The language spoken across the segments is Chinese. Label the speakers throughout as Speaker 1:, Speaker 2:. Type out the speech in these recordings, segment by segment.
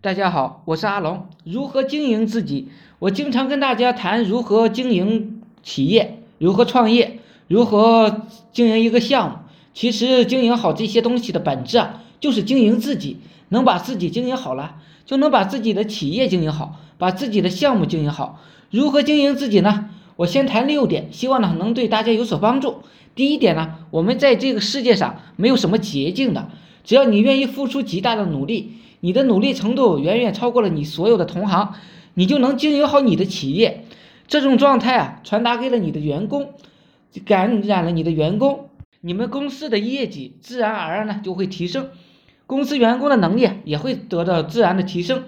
Speaker 1: 大家好，我是阿龙。如何经营自己？我经常跟大家谈如何经营企业，如何创业，如何经营一个项目。其实经营好这些东西的本质啊，就是经营自己。能把自己经营好了，就能把自己的企业经营好，把自己的项目经营好。如何经营自己呢？我先谈六点，希望呢能对大家有所帮助。第一点呢，我们在这个世界上没有什么捷径的，只要你愿意付出极大的努力。你的努力程度远远超过了你所有的同行，你就能经营好你的企业。这种状态啊，传达给了你的员工，感染了你的员工，你们公司的业绩自然而然呢就会提升，公司员工的能力也会得到自然的提升。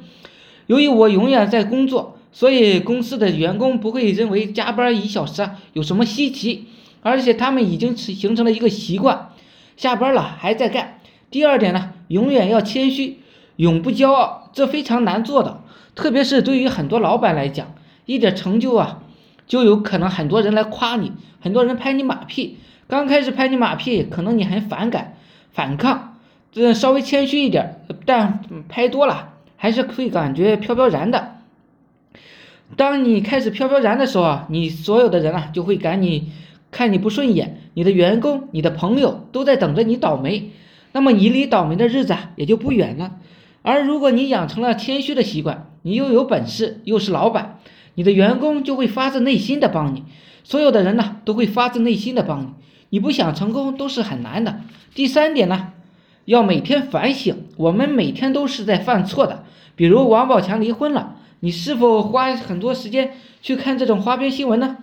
Speaker 1: 由于我永远在工作，所以公司的员工不会认为加班一小时啊有什么稀奇，而且他们已经形成了一个习惯，下班了还在干。第二点呢，永远要谦虚。永不骄傲，这非常难做的，特别是对于很多老板来讲，一点成就啊，就有可能很多人来夸你，很多人拍你马屁。刚开始拍你马屁，可能你很反感、反抗，这稍微谦虚一点，但拍多了还是会感觉飘飘然的。当你开始飘飘然的时候啊，你所有的人啊就会赶你看你不顺眼，你的员工、你的朋友都在等着你倒霉，那么你离倒霉的日子啊也就不远了。而如果你养成了谦虚的习惯，你又有本事，又是老板，你的员工就会发自内心的帮你，所有的人呢都会发自内心的帮你，你不想成功都是很难的。第三点呢，要每天反省，我们每天都是在犯错的。比如王宝强离婚了，你是否花很多时间去看这种花边新闻呢？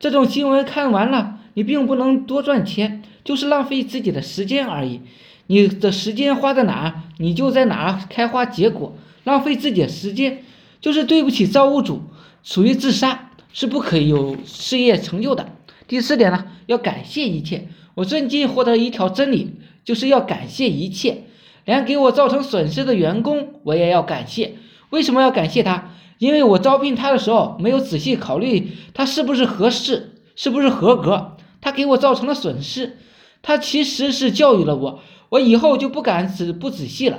Speaker 1: 这种新闻看完了，你并不能多赚钱，就是浪费自己的时间而已。你的时间花在哪，你就在哪开花结果。浪费自己的时间，就是对不起造物主，属于自杀，是不可以有事业成就的。第四点呢，要感谢一切。我最近获得一条真理，就是要感谢一切，连给我造成损失的员工，我也要感谢。为什么要感谢他？因为我招聘他的时候，没有仔细考虑他是不是合适，是不是合格，他给我造成了损失。他其实是教育了我。我以后就不敢仔不仔细了。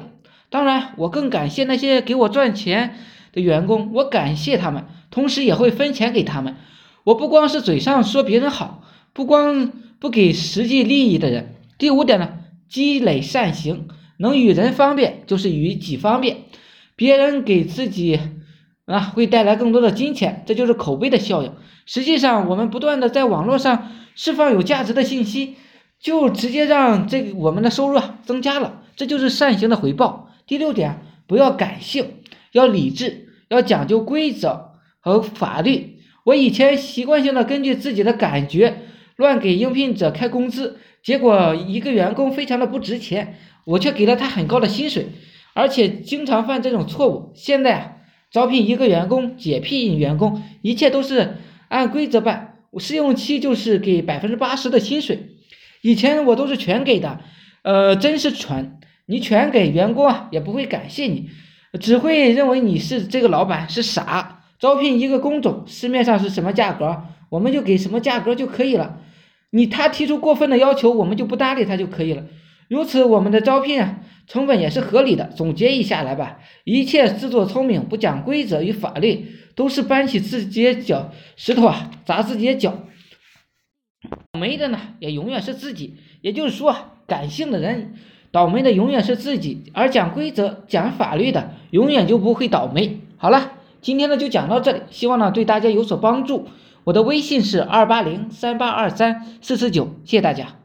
Speaker 1: 当然，我更感谢那些给我赚钱的员工，我感谢他们，同时也会分钱给他们。我不光是嘴上说别人好，不光不给实际利益的人。第五点呢，积累善行，能与人方便就是与己方便。别人给自己啊会带来更多的金钱，这就是口碑的效应。实际上，我们不断的在网络上释放有价值的信息。就直接让这个我们的收入啊增加了，这就是善行的回报。第六点，不要感性，要理智，要讲究规则和法律。我以前习惯性的根据自己的感觉乱给应聘者开工资，结果一个员工非常的不值钱，我却给了他很高的薪水，而且经常犯这种错误。现在啊，招聘一个员工，解聘员工，一切都是按规则办，试用期就是给百分之八十的薪水。以前我都是全给的，呃，真是蠢！你全给员工啊，也不会感谢你，只会认为你是这个老板是傻。招聘一个工种，市面上是什么价格，我们就给什么价格就可以了。你他提出过分的要求，我们就不搭理他就可以了。如此，我们的招聘啊，成本也是合理的。总结一下来吧，一切自作聪明、不讲规则与法律，都是搬起自己的脚石头啊，砸自己的脚。倒霉的呢，也永远是自己。也就是说，感性的人倒霉的永远是自己，而讲规则、讲法律的永远就不会倒霉。好了，今天呢就讲到这里，希望呢对大家有所帮助。我的微信是二八零三八二三四四九，谢谢大家。